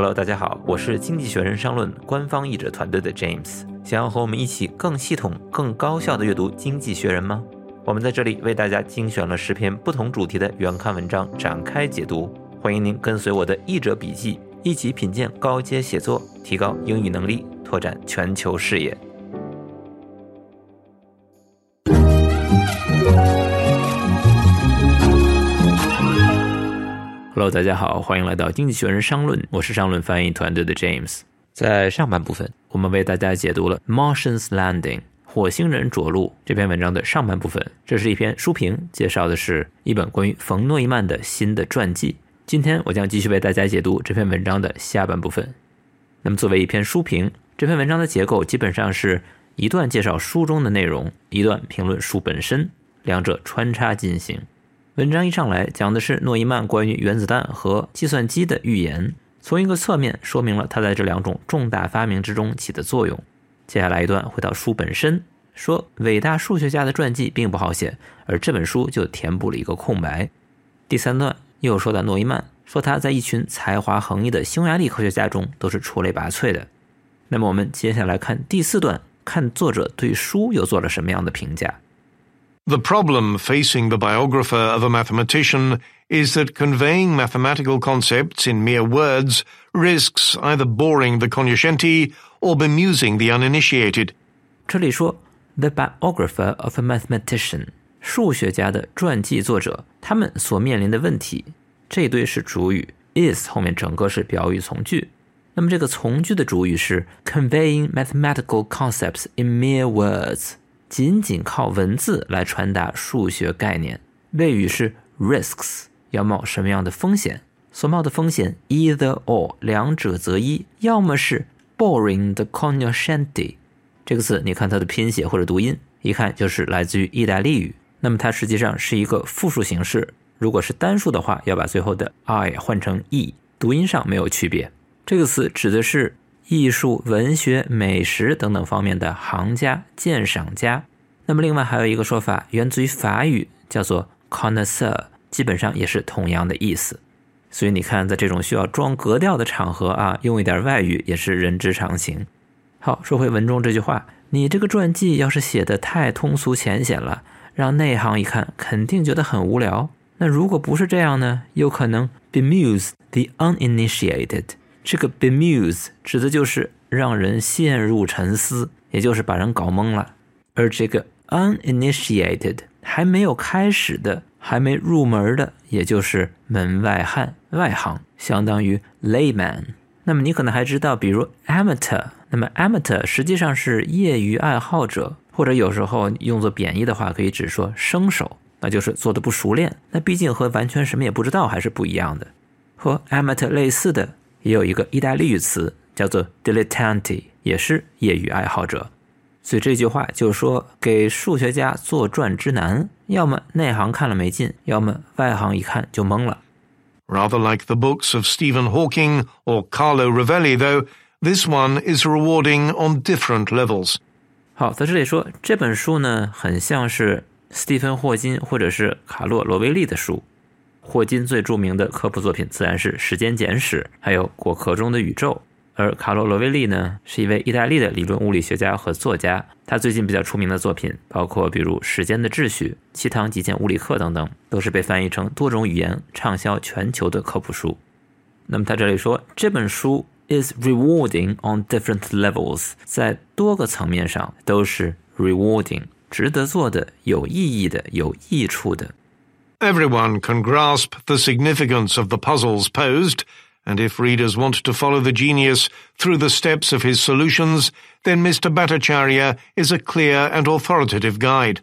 Hello，大家好，我是经济学人商论官方译者团队的 James。想要和我们一起更系统、更高效的阅读《经济学人》吗？我们在这里为大家精选了十篇不同主题的原刊文章展开解读，欢迎您跟随我的译者笔记，一起品鉴高阶写作，提高英语能力，拓展全球视野。Hello，大家好，欢迎来到《经济学人商论》，我是商论翻译团队的 James。在上半部分，我们为大家解读了《Martians Landing》火星人着陆这篇文章的上半部分。这是一篇书评，介绍的是一本关于冯诺依曼的新的传记。今天我将继续为大家解读这篇文章的下半部分。那么，作为一篇书评，这篇文章的结构基本上是一段介绍书中的内容，一段评论书本身，两者穿插进行。文章一上来讲的是诺伊曼关于原子弹和计算机的预言，从一个侧面说明了他在这两种重大发明之中起的作用。接下来一段回到书本身，说伟大数学家的传记并不好写，而这本书就填补了一个空白。第三段又说到诺伊曼，说他在一群才华横溢的匈牙利科学家中都是出类拔萃的。那么我们接下来看第四段，看作者对书又做了什么样的评价。The problem facing the biographer of a mathematician is that conveying mathematical concepts in mere words risks either boring the cognoscenti or bemusing the uninitiated. 这里说 the biographer of a mathematician，数学家的传记作者，他们所面临的问题，这一堆是主语，is 后面整个是表语从句。那么这个从句的主语是 conveying mathematical concepts in mere words。 仅仅靠文字来传达数学概念，谓语是 risks，要冒什么样的风险？所冒的风险 either or，两者择一，要么是 boring the cognoscenti，这个词你看它的拼写或者读音，一看就是来自于意大利语。那么它实际上是一个复数形式，如果是单数的话，要把最后的 i 换成 e，读音上没有区别。这个词指的是。艺术、文学、美食等等方面的行家、鉴赏家。那么，另外还有一个说法，源自于法语，叫做 connoisseur，基本上也是同样的意思。所以你看，在这种需要装格调的场合啊，用一点外语也是人之常情。好，说回文中这句话，你这个传记要是写的太通俗浅显了，让内行一看肯定觉得很无聊。那如果不是这样呢？有可能 bemuse the uninitiated。这个 bemuse 指的就是让人陷入沉思，也就是把人搞懵了。而这个 uninitiated 还没有开始的、还没入门的，也就是门外汉、外行，相当于 layman。那么你可能还知道，比如 amateur，那么 amateur 实际上是业余爱好者，或者有时候用作贬义的话，可以指说生手，那就是做的不熟练。那毕竟和完全什么也不知道还是不一样的。和 amateur 类似的。也有一个意大利语词叫做 dilettante，也是业余爱好者。所以这句话就说，给数学家作传之难，要么内行看了没劲，要么外行一看就懵了。Rather like the books of Stephen Hawking or Carlo Rovelli, though, this one is rewarding on different levels. 好，在这里说这本书呢，很像是斯蒂芬·霍金或者是卡洛·罗威利的书。霍金最著名的科普作品自然是《时间简史》，还有《果壳中的宇宙》。而卡罗·罗威利呢，是一位意大利的理论物理学家和作家。他最近比较出名的作品包括，比如《时间的秩序》《七堂极简物理课》等等，都是被翻译成多种语言、畅销全球的科普书。那么他这里说，这本书 is rewarding on different levels，在多个层面上都是 rewarding，值得做的、有意义的、有益处的。Everyone can grasp the significance of the puzzles posed, and if readers want to follow the genius through the steps of his solutions, then Mr. Bhattacharya is a clear and authoritative guide.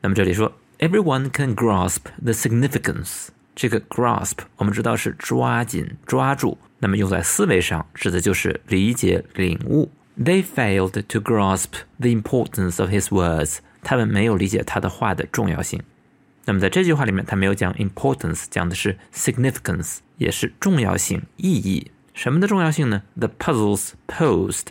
那么这里说，everyone can grasp the significance。这个 grasp 我们知道是抓紧、抓住，那么用在思维上指的就是理解、领悟。They failed to grasp the importance of his words。他们没有理解他的话的重要性。 那么在这句话里面，他没有讲 importance，讲的是 significance，也是重要性、意义。什么的重要性呢？The puzzles posed，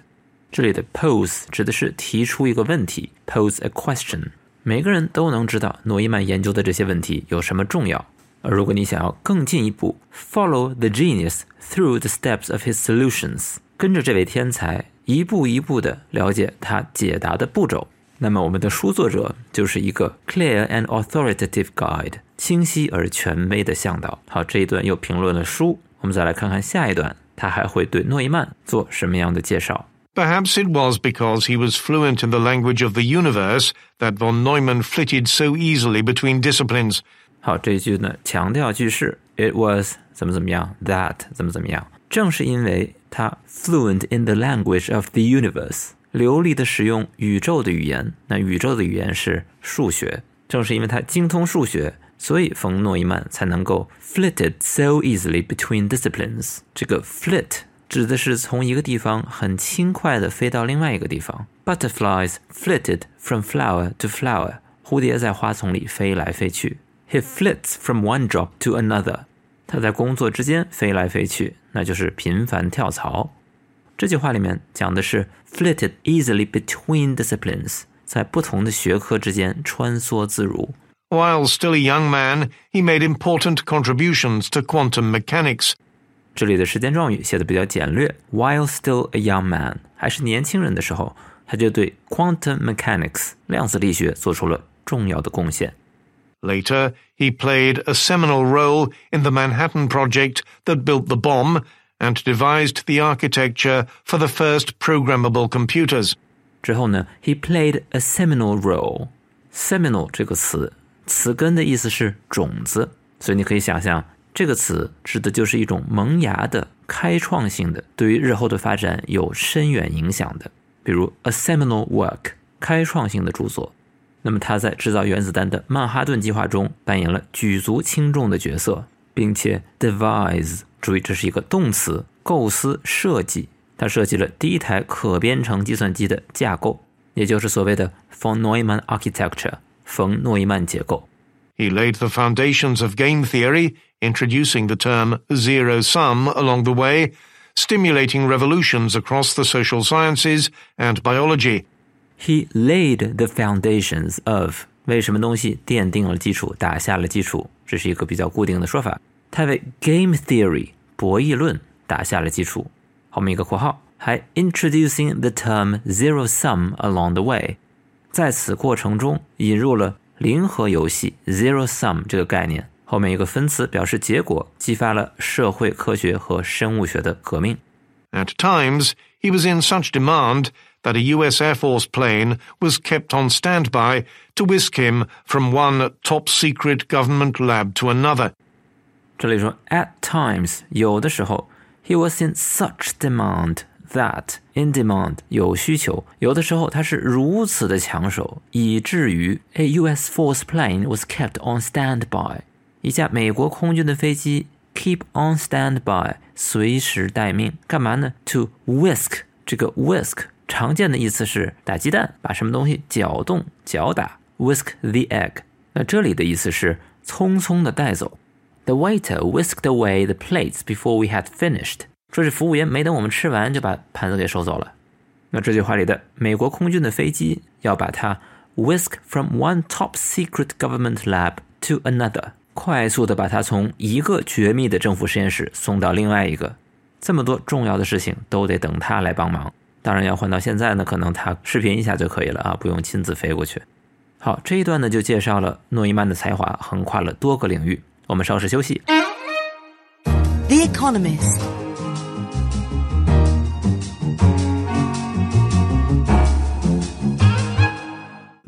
这里的 pose 指的是提出一个问题，pose a question。每个人都能知道诺伊曼研究的这些问题有什么重要。而如果你想要更进一步，follow the genius through the steps of his solutions，跟着这位天才一步一步的了解他解答的步骤，那么我们的书作者就是一个 clear and authoritative guide，清晰而权威的向导。好，这一段又评论了书，我们再来看看下一段，他还会对诺伊曼做什么样的介绍。Perhaps it was because he was fluent in the language of the universe that von Neumann flitted so easily between disciplines. 好，这一句呢强调句式，it was 怎么怎么样，that 怎么怎么样。正是因为他 fluent in the language of the universe， 流利的使用宇宙的语言。那宇宙的语言是数学。正是因为他精通数学，所以冯诺依曼才能够 flitted so easily between disciplines。这个 flit 指的是从一个地方很轻快地飞到另外一个地方。Butterflies flitted from flower to flower。蝴蝶在花丛里飞来飞去。He flits from one job to another。他在工作之间飞来飞去，那就是频繁跳槽。这句话里面讲的是 flitted easily between disciplines，在不同的学科之间穿梭自如。While still a young man, he made important contributions to quantum mechanics. 这里的时间状语写的比较简略。While still a young man，还是年轻人的时候，他就对 quantum mechanics 量子力学做出了重要的贡献。Later, he played a seminal role in the Manhattan Project that built the bomb and devised the architecture for the first programmable computers. 之后呢，he played a seminal role。seminal 这个词，词根的意思是种子，所以你可以想象。这个词指的就是一种萌芽的、开创性的，对于日后的发展有深远影响的，比如 a seminal work，开创性的著作。那么他在制造原子弹的曼哈顿计划中扮演了举足轻重的角色，并且 devise，注意这是一个动词，构思、设计。他设计了第一台可编程计算机的架构，也就是所谓的 von Neumann architecture，冯诺依曼结构。He laid the foundations of game theory, introducing the term zero sum along the way, stimulating revolutions across the social sciences and biology. He laid the foundations of 为什么东西奠定了基础，打下了基础，这是一个比较固定的说法。 他为 game theory 博弈论打下了基础。后面一个括号，还 introducing the term zero sum along the way，在此过程中引入了零和游戏 （zero sum） 这个概念，后面一个分词表示结果，激发了社会科学和生物学的革命。At times, he was in such demand that a US Air Force plane was kept on standby to whisk him from one top secret government lab to another. 这里说 at times 有的时候，he was in such demand that in demand 有需求，有的时候他是如此的抢手，以至于 a U.S. force plane was kept on standby，一架美国空军的飞机 keep on standby，随时待命，干嘛呢？To whisk 这个 whisk 常见的意思是打鸡蛋，把什么东西搅动、搅打，whisk the egg。那这里的意思是匆匆的带走。The waiter whisked away the plates before we had finished. 说是服务员没等我们吃完就把盘子给收走了。那这句话里的美国空军的飞机要把它 whisk from one top secret government lab to another，快速的把它从一个绝密的政府实验室送到另外一个。这么多重要的事情都得等他来帮忙。当然要换到现在呢，可能他视频一下就可以了啊，不用亲自飞过去。好，这一段呢就介绍了诺伊曼的才华横跨了多个领域。我们稍事休息。The Economist。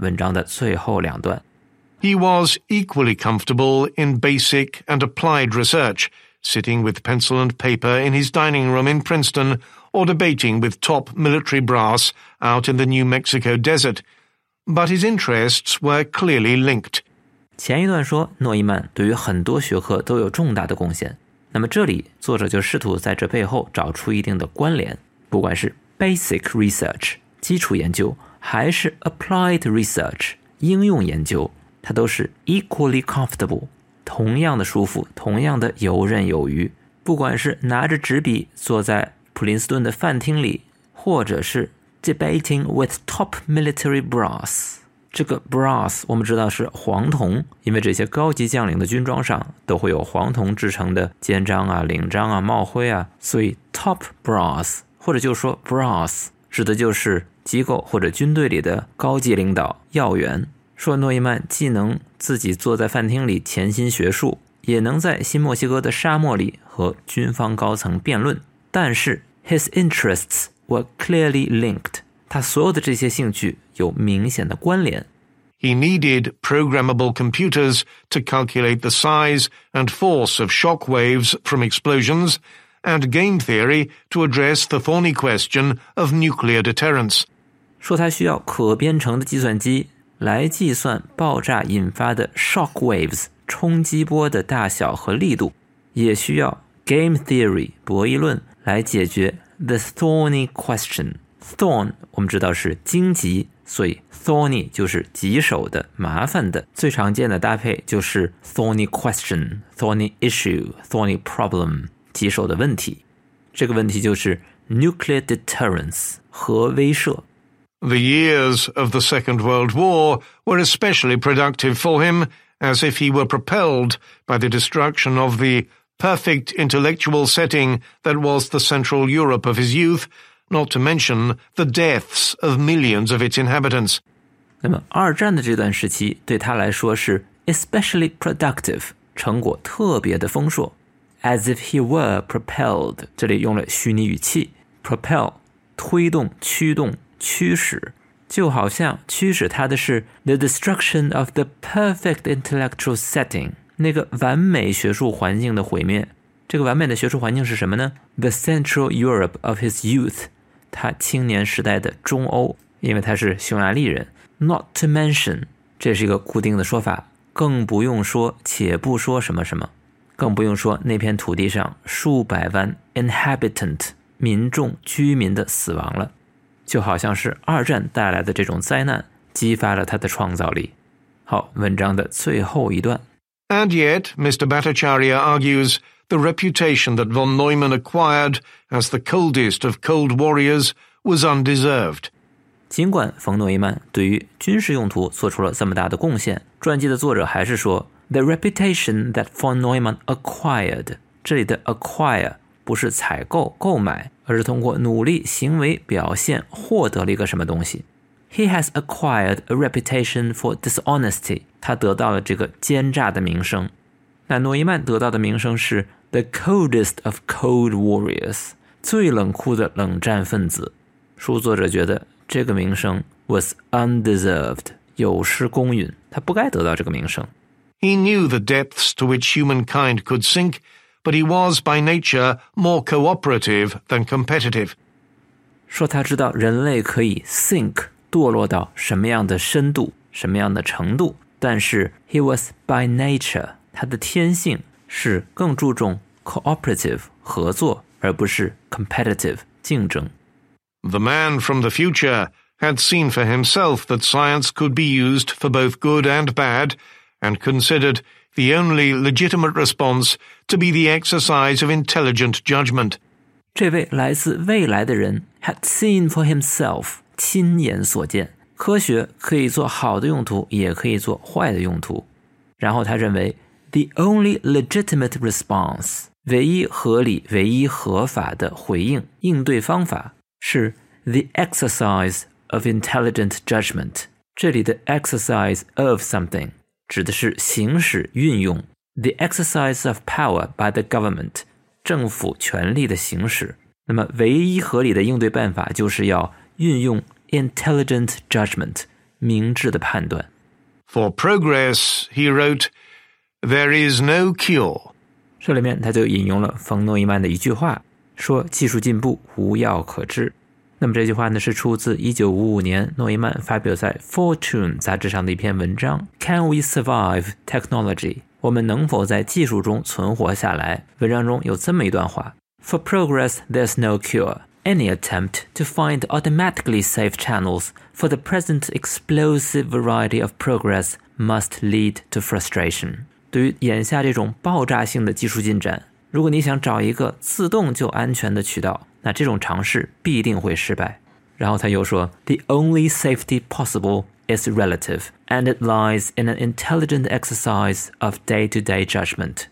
文章的最后两段。He was equally comfortable in basic and applied research, sitting with pencil and paper in his dining room in Princeton or debating with top military brass out in the New Mexico desert. But his interests were clearly linked. 前一段说诺伊曼对于很多学科都有重大的贡献，那么这里作者就试图在这背后找出一定的关联，不管是 basic research 基础研究。还是 applied research 应用研究，它都是 equally comfortable，同样的舒服，同样的游刃有余。不管是拿着纸笔坐在普林斯顿的饭厅里，或者是 debating with top military brass，这个 brass 我们知道是黄铜，因为这些高级将领的军装上都会有黄铜制成的肩章啊、领章啊、帽徽啊，所以 top brass 或者就说 brass 指的就是机构或者军队里的高级领导要员。说诺伊曼既能自己坐在饭厅里潜心学术，也能在新墨西哥的沙漠里和军方高层辩论，但是 his interests were clearly linked。他所有的这些兴趣有明显的关联。He needed programmable computers to calculate the size and force of shock waves from explosions, and game theory to address the thorny question of nuclear deterrence. 说他需要可编程的计算机来计算爆炸引发的 shock waves 冲击波的大小和力度，也需要 game theory 博弈论来解决 the thorny question。 Thorn 我们知道是荆棘，所以 thorny 就是棘手的、麻烦的。最常见的搭配就是 thorny question、thorny issue、thorny problem，棘手的问题。这个问题就是 nuclear deterrence 核威慑。The years of the Second World War were especially productive for him, as if he were propelled by the destruction of the perfect intellectual setting that was the Central Europe of his youth not to mention the deaths of millions of its inhabitants. 那么，二战的这段时期对他来说是 especially productive，成果特别的丰硕。As if he were propelled，这里用了虚拟语气，propel，推动、驱动、驱使，就好像驱使他的是 the destruction of the perfect intellectual setting，那个完美学术环境的毁灭。这个完美的学术环境是什么呢？The Central Europe of his youth， 他青年时代的中欧，因为他是匈牙利人。Not to mention，这是一个固定的说法，更不用说，且不说什么什么，更不用说那片土地上数百万 inhabitant 民众居民的死亡了，就好像是二战带来的这种灾难激发了他的创造力。好，文章的最后一段。And yet, Mr. Bhattacharya argues the reputation that von Neumann acquired as the coldest of cold warriors was undeserved. 尽管冯诺依曼对于军事用途做出了这么大的贡献，传记的作者还是说，the reputation that von Neumann acquired，这里的 acquire 不是采购、购买，而是通过努力行为表现获得了一个什么东西。He has acquired a reputation for dishonesty，他得到了这个奸诈的名声。那诺伊曼得到的名声是 the coldest of cold warriors，最冷酷的冷战分子。书作者觉得这个名声 was undeserved，有失公允，他不该得到这个名声。He knew the depths to which humankind could sink, but he was by nature more cooperative than competitive. 说他知道人类可以 sink 堕落到什么样的深度、什么样的程度，但是 he was by nature 他的天性 是更注重 cooperative 合作，而不是 competitive 竞争。 The man from the future had seen for himself that science could be used for both good and bad, and considered the only legitimate response to be the exercise of intelligent judgment. 这位来自未来的人 had seen for himself，亲眼所见，科学可以做好的用途，也可以做坏的用途。然后他认为 the only legitimate response，唯一合理、唯一合法的回应应对方法是 the exercise of intelligent judgment。这里的 exercise of something 指的是行使、运用 the exercise of power by the government，政府权力的行使。那么，唯一合理的应对办法就是要运用 intelligent judgment，明智的判断。 For progress, he wrote, there is no cure. 这里面他就引用了冯诺依曼的一句话，说技术进步无药可治。那么这句话呢是出自1955年诺依曼发表在《Fortune》杂志上的一篇文章，Can we survive technology？我们能否在技术中存活下来？文章中有这么一段话：For progress, there's no cure. Any attempt to find automatically safe channels for the present explosive variety of progress must lead to frustration. 对于眼下这种爆炸性的技术进展，如果你想找一个自动就安全的渠道，那这种尝试必定会失败。然后他又说，The only safety possible is relative, and it lies in an intelligent exercise of day-to-day judgment.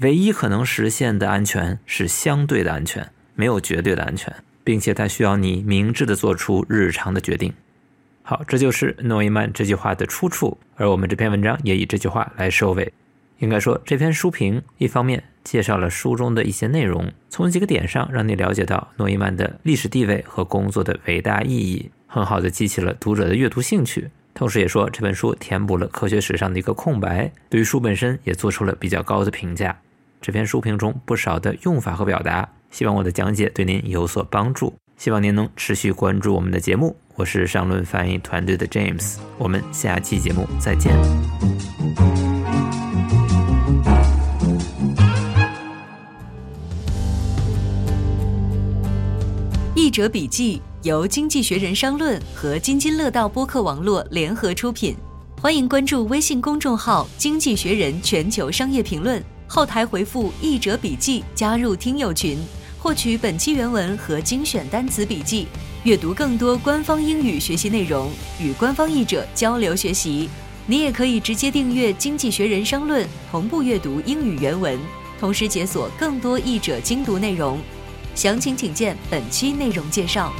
唯一可能实现的安全是相对的安全，没有绝对的安全，并且它需要你明智的做出日常的决定。好，这就是诺伊曼这句话的出处，而我们这篇文章也以这句话来收尾。应该说，这篇书评一方面介绍了书中的一些内容，从几个点上让你了解到诺伊曼的历史地位和工作的伟大意义，很好的激起了读者的阅读兴趣。同时，也说这本书填补了科学史上的一个空白，对于书本身也做出了比较高的评价。这篇书评中不少的用法和表达，希望我的讲解对您有所帮助。希望您能持续关注我们的节目。我是上论翻译团队的 James，我们下期节目再见。译者笔记由《经济学人》商论和津津乐道播客网络联合出品，欢迎关注微信公众号“经济学人全球商业评论”，后台回复“译者笔记”加入听友群。获取本期原文和精选单词笔记，阅读更多官方英语学习内容，与官方译者交流学习。你也可以直接订阅《经济学人》商论，同步阅读英语原文，同时解锁更多译者精读内容。详情请见本期内容介绍。